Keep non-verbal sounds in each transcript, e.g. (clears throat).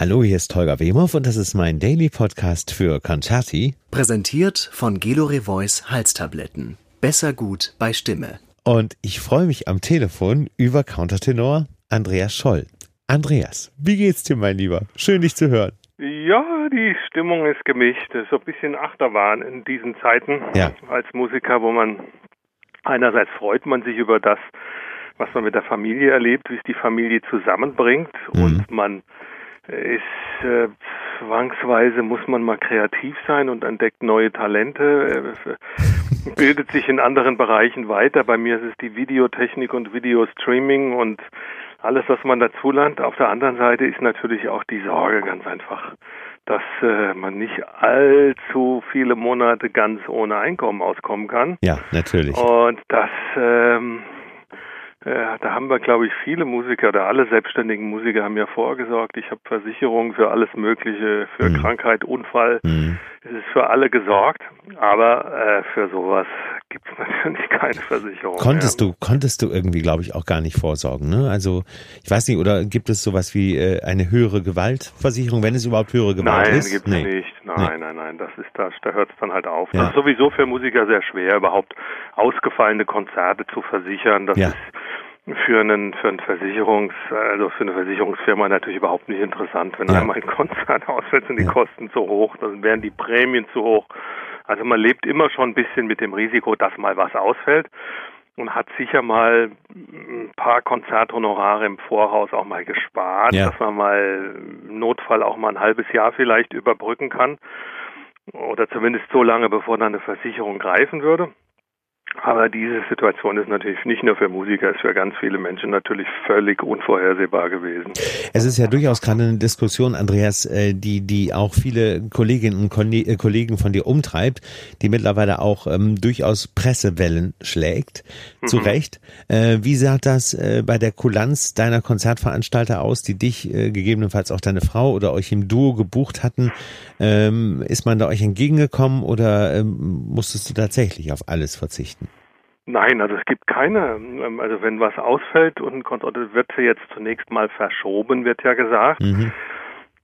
Hallo, hier ist Holger Wemhoff und das ist mein Daily Podcast für Concerti. Präsentiert von Gelore Voice Halstabletten. Besser gut bei Stimme. Und ich freue mich am Telefon über Countertenor Andreas Scholl. Andreas, wie geht's dir, mein Lieber? Schön, dich zu hören. Ja, die Stimmung ist gemischt. Es ist so ein bisschen Achterbahn in diesen Zeiten Ja. als Musiker, wo man einerseits freut man sich über das, was man mit der Familie erlebt, wie es die Familie zusammenbringt Mhm. und man ist äh, zwangsweise muss man mal kreativ sein und entdeckt neue Talente, äh, bildet sich in anderen Bereichen weiter. Bei mir ist es die Videotechnik und Videostreaming und alles, was man dazu lernt. Auf der anderen Seite ist natürlich auch die Sorge ganz einfach, dass äh, man nicht allzu viele Monate ganz ohne Einkommen auskommen kann. Ja, natürlich. Und das, ähm, äh, da haben wir, glaube ich, viele Musiker oder alle selbstständigen Musiker haben ja vorgesorgt. Ich habe Versicherungen für alles Mögliche, für Mhm. Krankheit, Unfall. Mhm. Es ist für alle gesorgt, aber äh, für sowas gibt es (laughs) natürlich keine Versicherung. Konntest ja. du, konntest du irgendwie, glaube ich, auch gar nicht vorsorgen, ne? Also, ich weiß nicht, oder gibt es sowas wie äh, eine höhere Gewaltversicherung, wenn es überhaupt höhere Gewalt Nein, ist? gibt's nicht. Nein, nein, nein, das ist das, da hört es dann halt auf. Ja. Das ist sowieso für Musiker sehr schwer, überhaupt ausgefallene Konzerte zu versichern. Das Ja. ist für einen für einen Versicherungs also für eine Versicherungsfirma natürlich überhaupt nicht interessant, wenn Ja. einmal ein Konzert (laughs) ausfällt, sind die Ja. Kosten zu hoch, dann wären die Prämien zu hoch. Also man lebt immer schon ein bisschen mit dem Risiko, dass mal was ausfällt und hat sicher mal ein paar Konzerthonorare im Voraus auch mal gespart, Ja. dass man mal im Notfall auch mal ein halbes Jahr vielleicht überbrücken kann oder zumindest so lange, bevor dann eine Versicherung greifen würde. Aber diese Situation ist natürlich nicht nur für Musiker, ist für ganz viele Menschen natürlich völlig unvorhersehbar gewesen. Es ist ja durchaus gerade eine Diskussion, Andreas, äh, die, die auch viele Kolleginnen und äh, Kollegen von dir umtreibt, die mittlerweile auch ähm, durchaus Pressewellen schlägt. Zu Recht. Äh, wie sah das äh, bei der Kulanz deiner Konzertveranstalter aus, die dich, äh, gegebenenfalls auch deine Frau oder euch im Duo gebucht hatten? Ähm, ist man da euch entgegengekommen oder ähm, musstest du tatsächlich auf alles verzichten? Nein, also es gibt keine, ähm, also wenn was ausfällt und ein Konzert wird jetzt zunächst mal verschoben, wird ja gesagt. Mhm.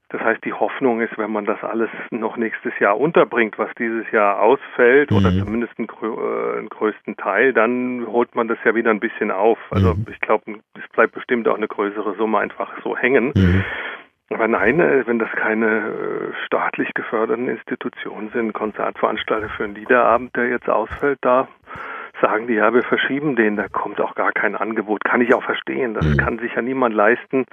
Das heißt, die Hoffnung ist, wenn man das alles noch nächstes Jahr unterbringt, was dieses Jahr ausfällt, oder Mhm. zumindest einen, äh, einen größten Teil, dann holt man das ja wieder ein bisschen auf. Also Mhm. ich glaube, es bleibt bestimmt auch eine größere Summe einfach so hängen. Mhm. Aber nein, äh, wenn das keine äh, staatlich geförderten Institutionen sind, Konzertveranstalter für einen Liederabend, der jetzt ausfällt, da sagen die, ja, wir verschieben den, da kommt auch gar kein Angebot. Kann ich auch verstehen. Das Mhm. kann sich ja niemand leisten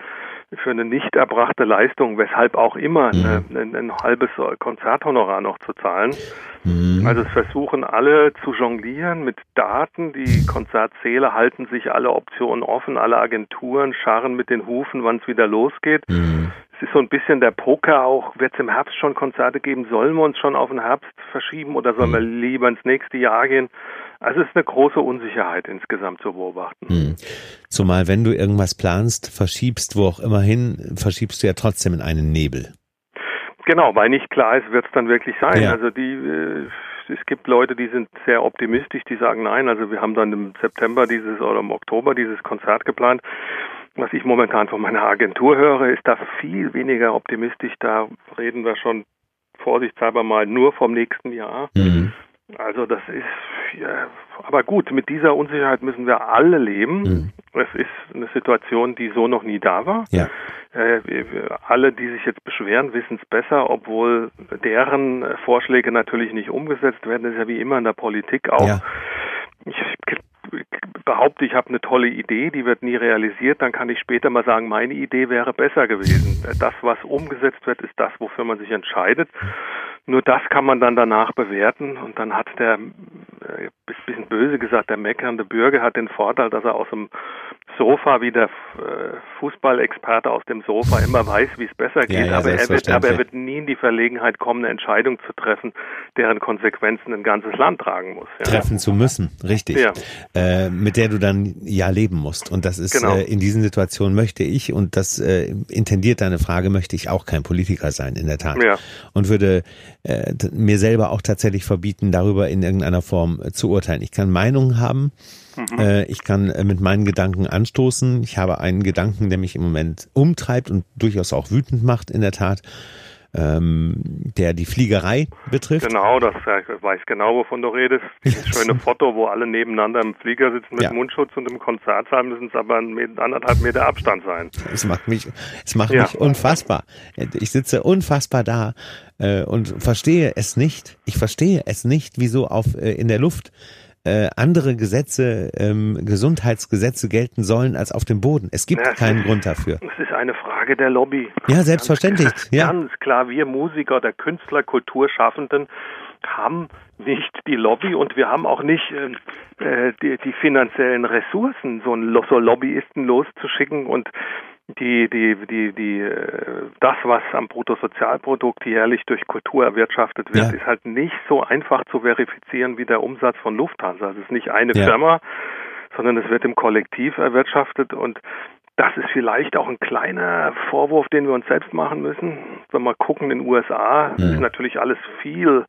für eine nicht erbrachte Leistung, weshalb auch immer Mhm. eine, ein, ein halbes Konzerthonorar noch zu zahlen. Mhm. Also es versuchen alle zu jonglieren mit Daten. Die Konzertzähler halten sich alle Optionen offen, alle Agenturen scharren mit den Hufen, wann es wieder losgeht. Mhm. Es ist so ein bisschen der Poker auch. Wird es im Herbst schon Konzerte geben? Sollen wir uns schon auf den Herbst verschieben oder sollen wir lieber ins nächste Jahr gehen? Also es ist eine große Unsicherheit insgesamt zu beobachten. Hm. Zumal wenn du irgendwas planst, verschiebst, wo auch immer hin, verschiebst du ja trotzdem in einen Nebel. Genau, weil nicht klar ist, wird es dann wirklich sein. Ja. Also die, äh, es gibt Leute, die sind sehr optimistisch, die sagen, nein, also wir haben dann im September dieses oder im Oktober dieses Konzert geplant. Was ich momentan von meiner Agentur höre, ist da viel weniger optimistisch. Da reden wir schon vorsichtshalber mal nur vom nächsten Jahr. Mhm. Also das ist, ja, aber gut, mit dieser Unsicherheit müssen wir alle leben. Mhm. Es ist eine Situation, die so noch nie da war. Ja. Äh, alle, die sich jetzt beschweren, wissen es besser, obwohl deren Vorschläge natürlich nicht umgesetzt werden. Das ist ja wie immer in der Politik auch. Ja. Ich, behaupte, ich habe eine tolle Idee, die wird nie realisiert, dann kann ich später mal sagen, meine Idee wäre besser gewesen. Das, was umgesetzt wird, ist das, wofür man sich entscheidet. Nur das kann man dann danach bewerten und dann hat der, äh, bisschen böse gesagt, der meckernde Bürger hat den Vorteil, dass er aus dem Sofa wie der äh, Fußballexperte aus dem Sofa immer weiß, wie es besser geht, Ja, ja, aber, er wird, aber er wird nie in die Verlegenheit kommen, eine Entscheidung zu treffen, deren Konsequenzen ein ganzes Land tragen muss. Ja. Treffen zu müssen, richtig. Äh, mit der du dann ja leben musst. Und das ist Genau. äh, in diesen Situationen möchte ich, und das äh, intendiert deine Frage, möchte ich auch kein Politiker sein, in der Tat. Und würde äh, mir selber auch tatsächlich verbieten, darüber in irgendeiner Form äh, zu urteilen. Ich kann Meinungen haben, mhm. äh, ich kann äh, mit meinen Gedanken anstoßen. Ich habe einen Gedanken, der mich im Moment umtreibt und durchaus auch wütend macht, in der Tat ähm, der die Fliegerei betrifft. Genau, das ich weiß genau, wovon du redest. (laughs) Dieses schöne Foto, wo alle nebeneinander im Flieger sitzen mit ja. Mundschutz und im Konzertsaal müssen es aber anderthalb Meter Abstand sein. Es macht mich, es macht ja. mich unfassbar. Ich sitze unfassbar da äh, und verstehe es nicht. Ich verstehe es nicht, wieso auf äh, in der Luft äh, andere Gesetze, ähm, Gesundheitsgesetze gelten sollen als auf dem Boden. Es gibt ja, keinen Grund dafür. Es ist eine Frage der Lobby. Ja, selbstverständlich. Ganz, ja. ganz klar, wir Musiker, der Künstler, Kulturschaffenden haben nicht die Lobby und wir haben auch nicht äh, äh die, die finanziellen Ressourcen, so, einen, so Lobbyisten loszuschicken und die, die, die, die, äh, das, was am Bruttosozialprodukt jährlich durch Kultur erwirtschaftet wird, ja. ist halt nicht so einfach zu verifizieren wie der Umsatz von Lufthansa. Es ist nicht eine ja. Firma, sondern es wird im Kollektiv erwirtschaftet und das ist vielleicht auch ein kleiner Vorwurf, den wir uns selbst machen müssen. Wenn wir gucken in den USA, ja. ist natürlich alles viel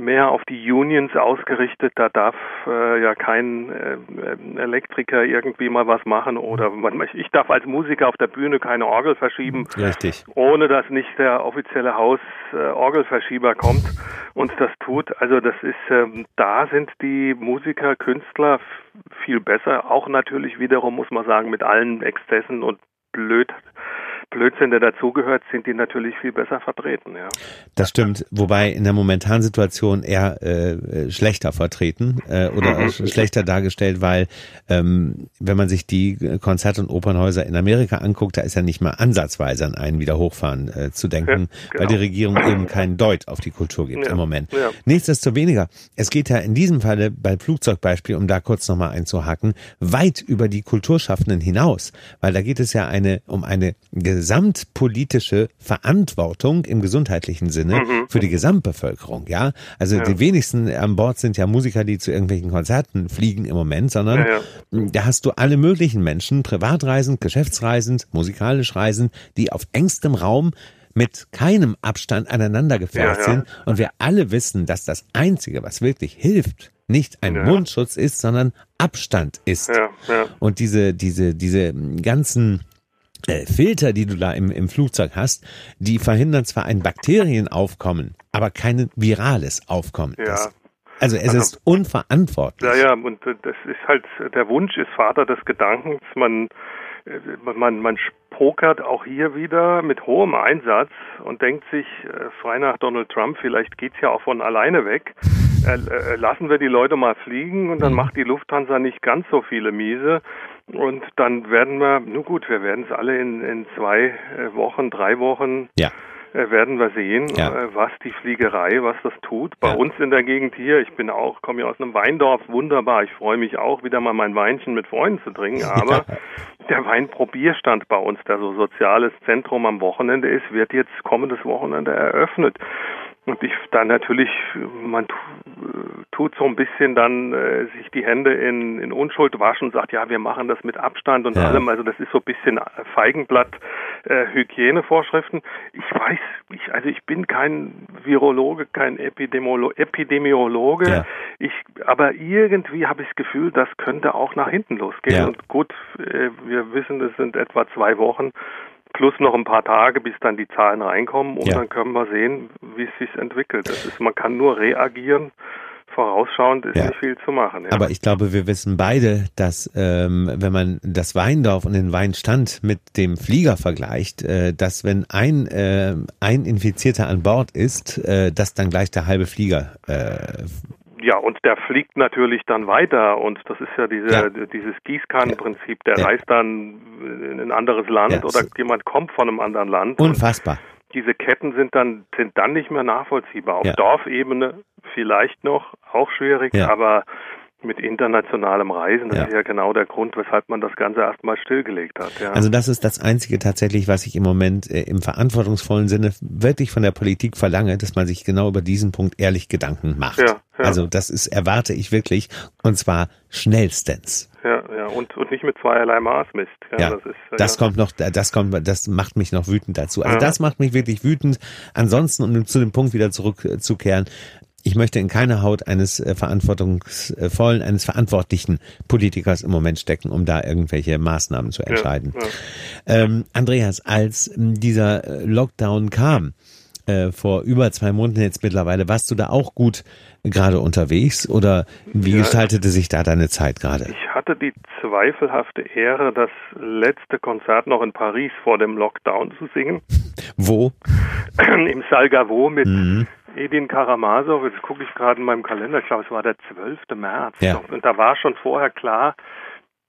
mehr auf die Unions ausgerichtet. Da darf äh, ja kein äh, Elektriker irgendwie mal was machen oder man, ich darf als Musiker auf der Bühne keine Orgel verschieben, Richtig. ohne dass nicht der offizielle Haus äh, kommt und das tut. Also das ist, äh, da sind die Musiker, Künstler viel besser. Auch natürlich wiederum muss man sagen mit allen Exzessen und blöd Blödsinn, der dazugehört, sind die natürlich viel besser vertreten. Ja. Das stimmt, wobei in der momentanen Situation eher äh, schlechter vertreten äh, oder mhm. schlechter dargestellt, weil ähm, wenn man sich die Konzert- und Opernhäuser in Amerika anguckt, da ist ja nicht mal ansatzweise an einen wieder hochfahren äh, zu denken, ja, genau. weil die Regierung eben keinen Deut auf die Kultur gibt ja. im Moment. Ja. Nichtsdestoweniger, es geht ja in diesem Falle bei Flugzeugbeispiel, um da kurz nochmal einzuhacken, weit über die Kulturschaffenden hinaus, weil da geht es ja eine um eine gesamtpolitische Verantwortung im gesundheitlichen Sinne mhm. für die Gesamtbevölkerung, ja. Also ja. die wenigsten an Bord sind ja Musiker, die zu irgendwelchen Konzerten fliegen im Moment, sondern ja, ja. da hast du alle möglichen Menschen, privatreisend, geschäftsreisend, musikalisch reisend, die auf engstem Raum mit keinem Abstand aneinander gefärbt sind und wir alle wissen, dass das Einzige, was wirklich hilft, nicht ein Mundschutz ist, sondern Abstand ist. Und diese, diese, diese ganzen äh, Filter, die du da im, im Flugzeug hast, die verhindern zwar ein Bakterienaufkommen, aber kein virales Aufkommen. Ja. Das, also es also, ist unverantwortlich. Ja, ja, und das ist halt, der Wunsch ist Vater des Gedankens. Man, äh, man, man pokert auch hier wieder mit hohem Einsatz und denkt sich, äh, frei nach Donald Trump, vielleicht geht's ja auch von alleine weg. (laughs) Lassen wir die Leute mal fliegen und dann mhm. macht die Lufthansa nicht ganz so viele Miese. Und dann werden wir, nun gut, wir werden es alle in, in zwei äh, Wochen, drei Wochen ja. äh, werden wir sehen, ja. äh, was die Fliegerei, was das tut. Bei ja. uns in der Gegend hier, ich bin auch, komme ja aus einem Weindorf, wunderbar. Ich freue mich auch, wieder mal mein Weinchen mit Freunden zu trinken. Aber der Weinprobierstand bei uns, der so soziales Zentrum am Wochenende ist, wird jetzt kommendes Wochenende eröffnet. Und ich dann natürlich, man tut so ein bisschen dann äh, sich die Hände in, in Unschuld waschen und sagt, ja, wir machen das mit Abstand und ja. allem. Also das ist so ein bisschen Feigenblatt äh, Hygienevorschriften. Ich weiß, ich, also ich bin kein Virologe, kein Epidemiolo Epidemiologe. Ja. Ich, aber irgendwie habe ich das Gefühl, das könnte auch nach hinten losgehen. Ja. Und gut, äh, wir wissen, es sind etwa zwei Wochen plus noch ein paar Tage, bis dann die Zahlen reinkommen und ja. dann können wir sehen, wie es sich entwickelt. Das ist, man kann nur reagieren. Vorausschauend ist ja. nicht viel zu machen. Ja. Aber ich glaube, wir wissen beide, dass ähm, wenn man das Weindorf und den Weinstand mit dem Flieger vergleicht, äh, dass wenn ein äh, ein Infizierter an Bord ist, äh, dass dann gleich der halbe Flieger äh, ja, und der fliegt natürlich dann weiter und das ist ja, diese, ja. dieses Gießkannenprinzip, der ja. reist dann in ein anderes Land ja. oder jemand kommt von einem anderen Land. Unfassbar. Diese Ketten sind dann, sind dann nicht mehr nachvollziehbar. Auf Dorfebene vielleicht noch, auch schwierig, aber mit internationalem Reisen. Das ja. ist ja genau der Grund, weshalb man das Ganze erstmal stillgelegt hat. Ja. Also das ist das Einzige tatsächlich, was ich im Moment äh, im verantwortungsvollen Sinne wirklich von der Politik verlange, dass man sich genau über diesen Punkt ehrlich Gedanken macht. Ja, ja. Also das ist, erwarte ich wirklich, und zwar schnellstens. Ja, ja, und, und nicht mit zweierlei Maß misst. Ja, ja das, ist, das ja. kommt noch, das kommt, das macht mich noch wütend dazu. Also das macht mich wirklich wütend. Ansonsten, um zu dem Punkt wieder zurückzukehren, ich möchte in keine Haut eines äh, verantwortungsvollen, eines verantwortlichen Politikers im Moment stecken, um da irgendwelche Maßnahmen zu entscheiden. Ja, ja. Ähm, Andreas, als ähm, dieser äh, Lockdown kam, äh, vor über zwei Monaten jetzt mittlerweile, warst du da auch gut gerade unterwegs oder wie ja, gestaltete sich da deine Zeit gerade? Ich hatte die zweifelhafte Ehre, das letzte Konzert noch in Paris vor dem Lockdown zu singen. Wo? (clears throat) Im Salgavo mit mhm. Edin Karamasow. Jetzt gucke ich gerade in meinem Kalender. Ich glaube, es war der 12. März. Ja. Und da war schon vorher klar,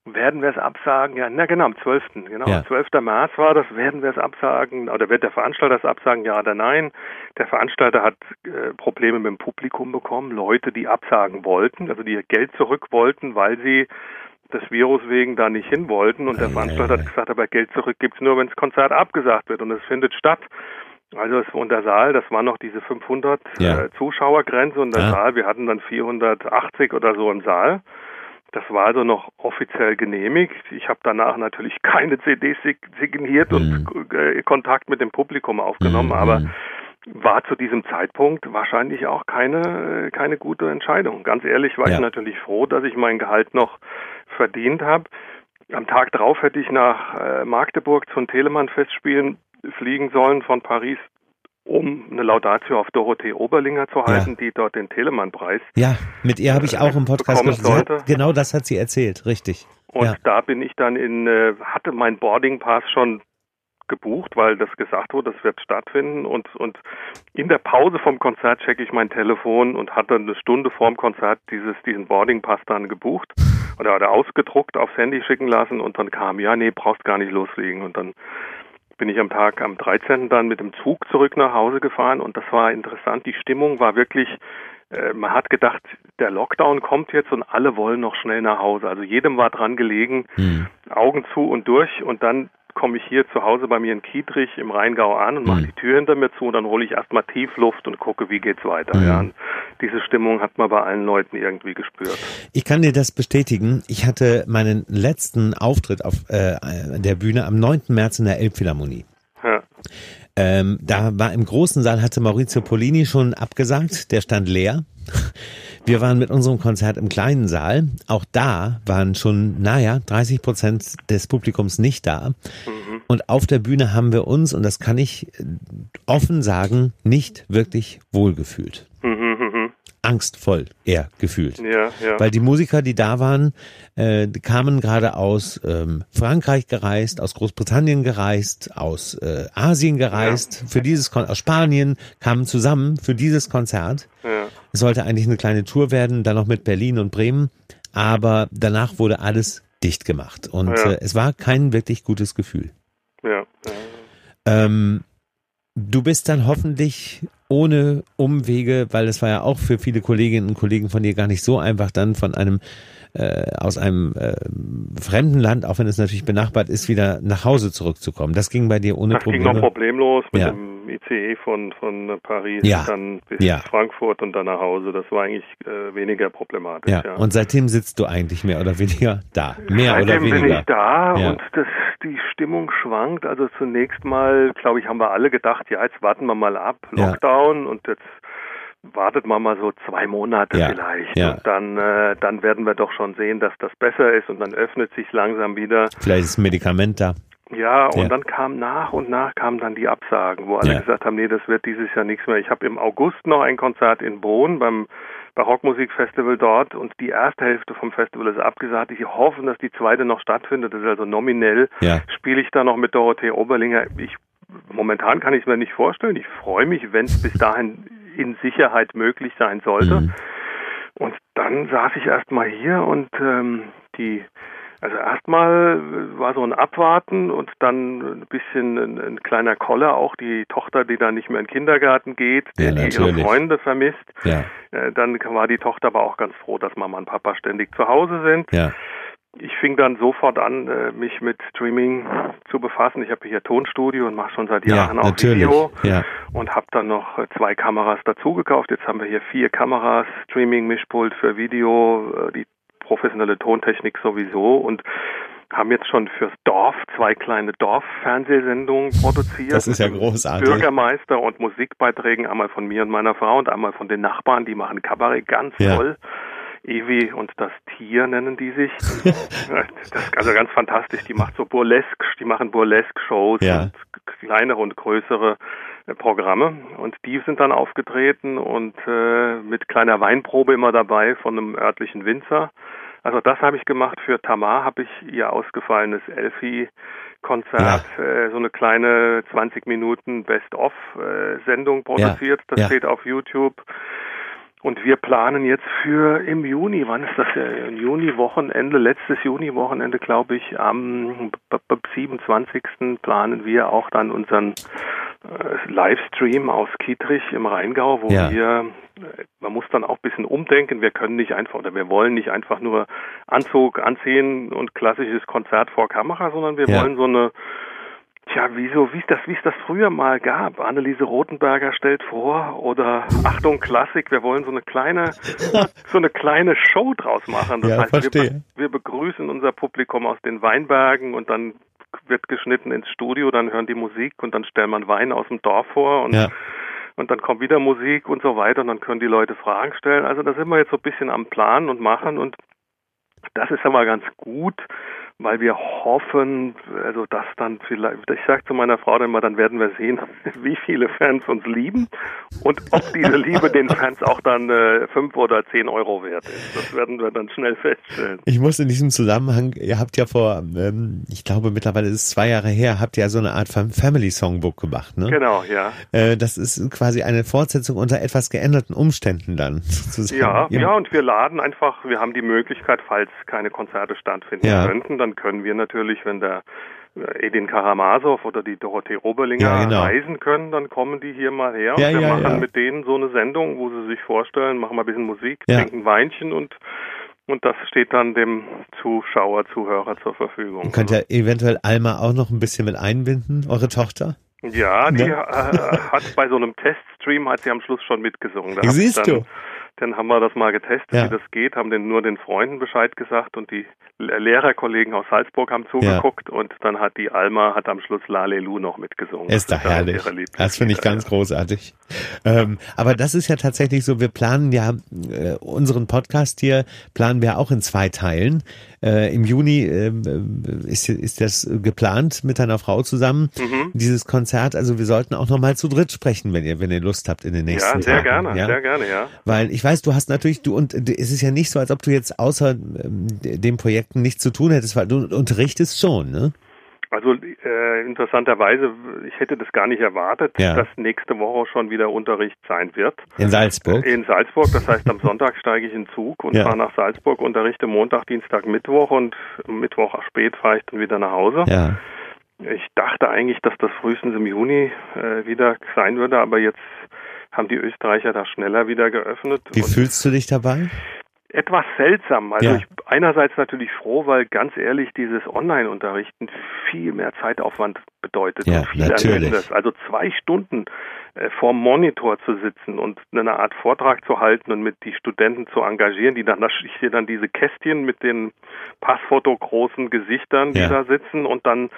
werden wir es absagen? Ja, na genau, am 12. Genau, ja. 12. März war das. Werden wir es absagen? Oder wird der Veranstalter es absagen? Ja oder nein? Der Veranstalter hat äh, Probleme mit dem Publikum bekommen. Leute, die absagen wollten, also die Geld zurück wollten, weil sie des Virus wegen da nicht hin wollten. Und der Veranstalter hat gesagt, aber Geld zurück gibt's nur, wenn das Konzert abgesagt wird. Und es findet statt. Also es, und der Saal, das war noch diese 500 ja. äh, Zuschauergrenze und der ah. Saal, wir hatten dann 480 oder so im Saal. Das war also noch offiziell genehmigt. Ich habe danach natürlich (laughs) keine CDs signiert mhm. und äh, Kontakt mit dem Publikum aufgenommen, mhm. aber war zu diesem Zeitpunkt wahrscheinlich auch keine, keine gute Entscheidung. Ganz ehrlich war ja. ich natürlich froh, dass ich mein Gehalt noch verdient habe. Am Tag drauf hätte ich nach äh, Magdeburg zum Telemann-Festspielen fliegen sollen von Paris um eine Laudatio auf Dorothee Oberlinger zu halten, ja. die dort den Telemann-Preis. Ja, mit ihr habe ich auch im Podcast gehört. Genau das hat sie erzählt, richtig. Und ja. da bin ich dann in, äh, hatte mein Boarding Pass schon gebucht, weil das gesagt wurde, das wird stattfinden. Und, und in der Pause vom Konzert checke ich mein Telefon und hatte eine Stunde vorm Konzert dieses, diesen Boarding Pass dann gebucht oder, oder ausgedruckt aufs Handy schicken lassen und dann kam, ja, nee, brauchst gar nicht loslegen. Und dann bin ich am Tag am 13. dann mit dem Zug zurück nach Hause gefahren und das war interessant. Die Stimmung war wirklich, äh, man hat gedacht, der Lockdown kommt jetzt und alle wollen noch schnell nach Hause. Also jedem war dran gelegen, mhm. Augen zu und durch und dann komme ich hier zu Hause bei mir in Kietrich im Rheingau an und mache mhm. die Tür hinter mir zu und dann hole ich erstmal Tiefluft und gucke, wie geht's weiter. Mhm. Ja. Diese Stimmung hat man bei allen Leuten irgendwie gespürt. Ich kann dir das bestätigen. Ich hatte meinen letzten Auftritt auf äh, der Bühne am 9. März in der Elbphilharmonie. Ja. Ähm, da war im großen Saal, hatte Maurizio Polini schon abgesagt, der stand leer. Wir waren mit unserem Konzert im kleinen Saal. Auch da waren schon, naja, 30 Prozent des Publikums nicht da. Mhm. Und auf der Bühne haben wir uns, und das kann ich offen sagen, nicht wirklich wohlgefühlt. Mhm, mhm. Angstvoll eher gefühlt. Ja, ja. Weil die Musiker, die da waren, äh, kamen gerade aus ähm, Frankreich gereist, aus Großbritannien gereist, aus äh, Asien gereist, ja. für dieses Kon aus Spanien, kamen zusammen für dieses Konzert. Ja. Es sollte eigentlich eine kleine Tour werden, dann noch mit Berlin und Bremen, aber danach wurde alles dicht gemacht und ja. äh, es war kein wirklich gutes Gefühl. Ja. Ähm, du bist dann hoffentlich ohne Umwege, weil es war ja auch für viele Kolleginnen und Kollegen von dir gar nicht so einfach, dann von einem äh, aus einem äh, fremden Land, auch wenn es natürlich benachbart ist, wieder nach Hause zurückzukommen. Das ging bei dir ohne das Probleme. Das ging noch problemlos mit ja. dem ICE von, von Paris ja. dann bis ja. Frankfurt und dann nach Hause. Das war eigentlich äh, weniger problematisch. Ja. Und seitdem sitzt du eigentlich mehr oder weniger da. Mehr seitdem oder weniger. bin ich da und das, die Stimmung schwankt. Also zunächst mal, glaube ich, haben wir alle gedacht, ja, jetzt warten wir mal ab, Lockdown und jetzt wartet man mal so zwei Monate ja, vielleicht ja. und dann äh, dann werden wir doch schon sehen, dass das besser ist und dann öffnet sich langsam wieder. Vielleicht ist ein Medikament da. Ja, und ja. dann kam nach und nach kamen dann die Absagen, wo alle gesagt haben, nee, das wird dieses Jahr nichts mehr. Ich habe im August noch ein Konzert in Bonn beim Barockmusikfestival dort und die erste Hälfte vom Festival ist abgesagt. Ich hoffe, dass die zweite noch stattfindet. Das ist also nominell. Spiele ich da noch mit Dorothee Oberlinger. Ich momentan kann ich es mir nicht vorstellen. Ich freue mich, wenn es bis dahin in Sicherheit möglich sein sollte. Mhm. Und dann saß ich erstmal hier und ähm, die also erstmal war so ein Abwarten und dann ein bisschen ein, ein, kleiner Koller auch, die Tochter, die dann nicht mehr in den Kindergarten geht, ja, die ihre Freunde vermisst. Ja. Äh, dann war die Tochter aber auch ganz froh, dass Mama und Papa ständig zu Hause sind. Ja ich fing dann sofort an, äh, mich mit Streaming zu befassen. Ich habe hier Tonstudio und mache schon seit Jahren ja, auch natürlich. Video ja. und habe dann noch zwei Kameras dazu gekauft. Jetzt haben wir hier vier Kameras, Streaming, Mischpult für Video, äh, die professionelle Tontechnik sowieso und haben jetzt schon fürs Dorf zwei kleine Dorffernsehsendungen produziert. Das ist ja großartig. Bürgermeister und Musikbeiträgen, einmal von mir und meiner Frau und einmal von den Nachbarn, die machen Kabarett ganz ja. toll. Ewi und das Tier nennen die sich. (laughs) das ist also ganz fantastisch. Die macht so Burlesque, die machen Burlesque-Shows ja. kleinere und größere Programme. Und die sind dann aufgetreten und äh, mit kleiner Weinprobe immer dabei von einem örtlichen Winzer. Also das habe ich gemacht. Für Tamar habe ich ihr ausgefallenes Elfie-Konzert, ja. äh, so eine kleine 20 Minuten Best-of-Sendung äh, produziert. Ja. Das ja. steht auf YouTube. Und wir planen jetzt für im Juni, wann ist das ja? Im Juni-Wochenende, letztes Juni-Wochenende, glaube ich, am 27. planen wir auch dann unseren äh, Livestream aus Kietrich im Rheingau, wo ja. wir, äh, man muss dann auch ein bisschen umdenken, wir können nicht einfach, oder wir wollen nicht einfach nur Anzug anziehen und klassisches Konzert vor Kamera, sondern wir ja. wollen so eine Tja, wieso, wie es das, wie es das früher mal gab. Anneliese Rothenberger stellt vor oder Achtung Klassik, wir wollen so eine kleine, (laughs) so eine kleine Show draus machen. Das ja, heißt, verstehe. Wir, wir begrüßen unser Publikum aus den Weinbergen und dann wird geschnitten ins Studio, dann hören die Musik und dann stellt man Wein aus dem Dorf vor und ja. Und dann kommt wieder Musik und so weiter und dann können die Leute Fragen stellen. Also da sind wir jetzt so ein bisschen am Plan und machen und das ist aber ganz gut, weil wir hoffen, also dass dann vielleicht, ich sage zu meiner Frau dann mal, dann werden wir sehen, (laughs) wie viele Fans uns lieben und ob diese Liebe den Fans auch dann äh, fünf oder zehn Euro wert ist. Das werden wir dann schnell feststellen. Ich muss in diesem Zusammenhang, ihr habt ja vor, ähm, ich glaube mittlerweile ist es zwei Jahre her, habt ihr ja so eine Art Family Songbook gemacht, ne? Genau, ja. Äh, das ist quasi eine Fortsetzung unter etwas geänderten Umständen dann. (laughs) Sozusagen. Ja, ja, und wir laden einfach, wir haben die Möglichkeit, falls keine Konzerte stattfinden ja. könnten, dann können wir natürlich, wenn der äh, Edin Karamasow oder die Dorothee Oberlinger ja, genau. reisen können, dann kommen die hier mal her ja, und wir ja, machen mit denen so eine Sendung, wo sie sich vorstellen, machen mal ein bisschen Musik, trinken Weinchen und und das steht dann dem Zuschauer, Zuhörer zur Verfügung. Und könnt ihr eventuell Alma auch noch ein bisschen mit einbinden, eure Tochter? Ja, die äh, hat bei so einem Teststream hat sie am Schluss schon mitgesungen. Da (laughs) Siehst dann, du? Dann haben wir das mal getestet, ja. wie das geht, haben den, nur den Freunden Bescheid gesagt und die Lehrerkollegen aus Salzburg haben zugeguckt ja. und dann hat die Alma hat am Schluss Lalelu noch mitgesungen. Ist doch herrlich. Das finde ich ganz großartig. Ähm, aber das ist ja tatsächlich so, wir planen ja äh, unseren Podcast hier, planen wir auch in zwei Teilen. Äh, Im Juni äh, ist, ist das geplant mit deiner Frau zusammen, mhm. dieses Konzert. Also wir sollten auch nochmal zu dritt sprechen, wenn ihr, wenn ihr Lust habt in den nächsten Ja, sehr Tagen. gerne, ja? sehr gerne, ja. Weil ich weiß, du hast natürlich, du und es ist ja nicht so, als ob du jetzt außer ähm, den Projekten nichts zu tun hättest, weil du unterrichtest schon, ne? Also äh, interessanterweise, ich hätte das gar nicht erwartet, ja. dass nächste Woche schon wieder Unterricht sein wird. In Salzburg? In Salzburg, das heißt am Sonntag steige ich in Zug und ja. fahre nach Salzburg, unterrichte Montag, Dienstag, Mittwoch und Mittwoch spät fahre ich dann wieder nach Hause. Ja. Ich dachte eigentlich, dass das frühestens im Juni äh, wieder sein würde, aber jetzt haben die Österreicher da schneller wieder geöffnet. Wie fühlst du dich dabei? Etwas seltsam. Also ja. ich einerseits natürlich froh, weil ganz ehrlich dieses Online-Unterrichten viel mehr Zeitaufwand bedeutet ja, und viel Erlebnis. Also zwei Stunden äh, vorm Monitor zu sitzen und eine Art Vortrag zu halten und mit die Studenten zu engagieren, die dann, da ich sehe dann diese Kästchen mit den Passfoto großen Gesichtern, die ja. da sitzen und dann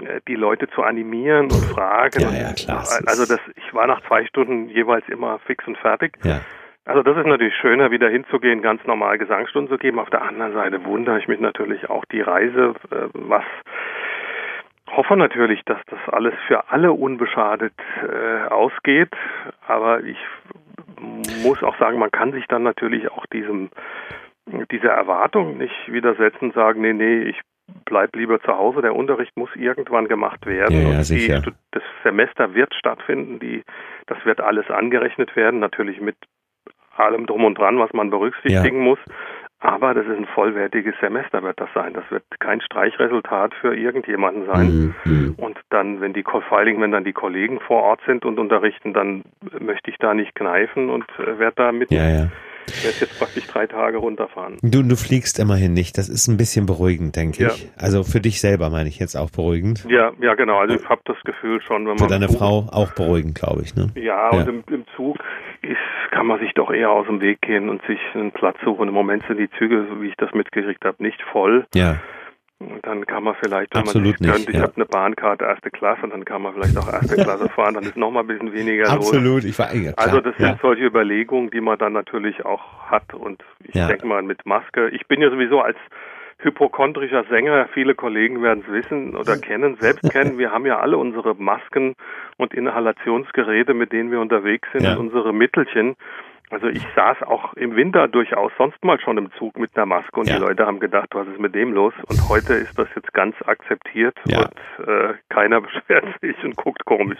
äh, die Leute zu animieren und fragen. Ja, ja, klar. Also das, ich war nach zwei Stunden jeweils immer fix und fertig. Ja. Also das ist natürlich schöner, wieder hinzugehen, ganz normal Gesangsstunden zu geben. Auf der anderen Seite wundere ich mich natürlich auch die Reise, äh, was hoffe natürlich, dass das alles für alle unbeschadet äh, ausgeht. Aber ich muss auch sagen, man kann sich dann natürlich auch diesem dieser Erwartung nicht widersetzen, sagen, nee, nee, ich bleib lieber zu Hause. Der Unterricht muss irgendwann gemacht werden. Ja, ja, sicher. Die, das Semester wird stattfinden. Die, das wird alles angerechnet werden, natürlich mit allem drum und dran, was man berücksichtigen ja. muss. Aber das ist ein vollwertiges Semester, wird das sein. Das wird kein Streichresultat für irgendjemanden sein. Mhm. mhm. Und dann, wenn die, vor allen Dingen, wenn dann die Kollegen vor Ort sind und unterrichten, dann möchte ich da nicht kneifen und äh, werde da mit ja, ja. Ich werde jetzt praktisch drei Tage runterfahren. Du, du fliegst immerhin nicht. Das ist ein bisschen beruhigend, denke ja. ich. Also für dich selber meine ich jetzt auch beruhigend. Ja, ja, genau. Also ich habe das Gefühl schon, wenn man. Für deine Zug, Frau auch beruhigend, glaube ich, ne? Ja, ja. und im, im Zug ist, kann man sich doch eher aus dem Weg gehen und sich einen Platz suchen. Im Moment sind die Züge, so wie ich das mitgekriegt habe, nicht voll. Ja. Und dann kann man vielleicht, wenn Absolut man sich gönnt, ich ja. habe eine Bahnkarte erste Klasse, dann kann man vielleicht auch erste Klasse fahren, dann ist noch mal ein bisschen weniger los. Absolut, ich war ja, klar, Also das sind ja. solche Überlegungen, die man dann natürlich auch hat. Und ich Ja. denke mal mit Maske. Ich bin ja sowieso als hypochondrischer Sänger, viele Kollegen werden es wissen oder kennen, selbst (laughs) kennen. Wir haben ja alle unsere Masken und Inhalationsgeräte, mit denen wir unterwegs sind, Ja. und unsere Mittelchen. Also ich saß auch im Winter durchaus sonst mal schon im Zug mit einer Maske und Ja. die Leute haben gedacht, was ist mit dem los? Und heute ist das jetzt ganz akzeptiert Ja. und äh, keiner (laughs) beschwert sich und guckt komisch.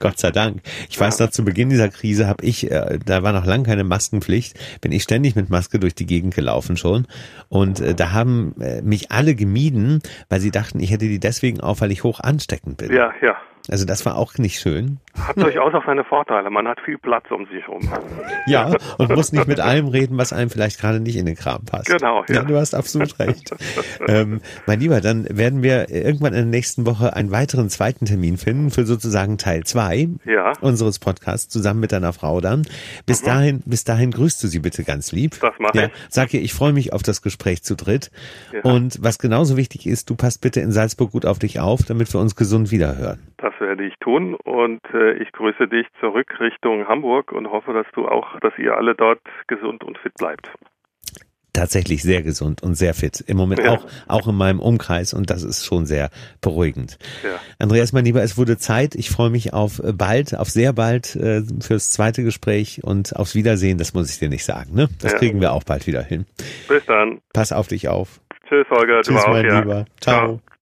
Gott sei Dank. Ich weiß noch, zu Beginn dieser Krise habe ich, äh, da war noch lang keine Maskenpflicht, bin ich ständig mit Maske durch die Gegend gelaufen schon. Und äh, da haben äh, mich alle gemieden, weil sie dachten, ich hätte die deswegen auf, weil ich hoch ansteckend bin. Ja, ja. Also das war auch nicht schön. Hat durchaus auch seine Vorteile. Man hat viel Platz um sich herum. Ja, (laughs) und muss nicht mit allem reden, was einem vielleicht gerade nicht in den Kram passt. Genau, ja. ja. du hast absolut recht. ähm, mein Lieber, dann werden wir irgendwann in der nächsten Woche einen weiteren zweiten Termin finden für sozusagen Teil zwei Ja. unseres Podcasts zusammen mit deiner Frau dann. Bis dahin, bis dahin grüßt du sie bitte ganz lieb. Das mach ja, ich. Sag ihr, ich freue mich auf das Gespräch zu dritt. Ja. Und was genauso wichtig ist, du passt bitte in Salzburg gut auf dich auf, damit wir uns gesund wiederhören. Das werde ich tun und äh, ich grüße dich zurück Richtung Hamburg und hoffe, dass du auch, dass ihr alle dort gesund und fit bleibt. tatsächlich sehr gesund und sehr fit. Im Moment Ja. auch, auch in meinem Umkreis und das ist schon sehr beruhigend. Ja. Andreas, mein Lieber, es wurde Zeit. Ich freue mich auf bald, auf sehr bald äh, fürs zweite Gespräch und aufs Wiedersehen. Das muss ich dir nicht sagen, ne? Das Ja. kriegen wir auch bald wieder hin. Bis dann. Pass auf dich auf. Tschüss, Holger. du Tschüss, auch, mein ja. Lieber. Ciao.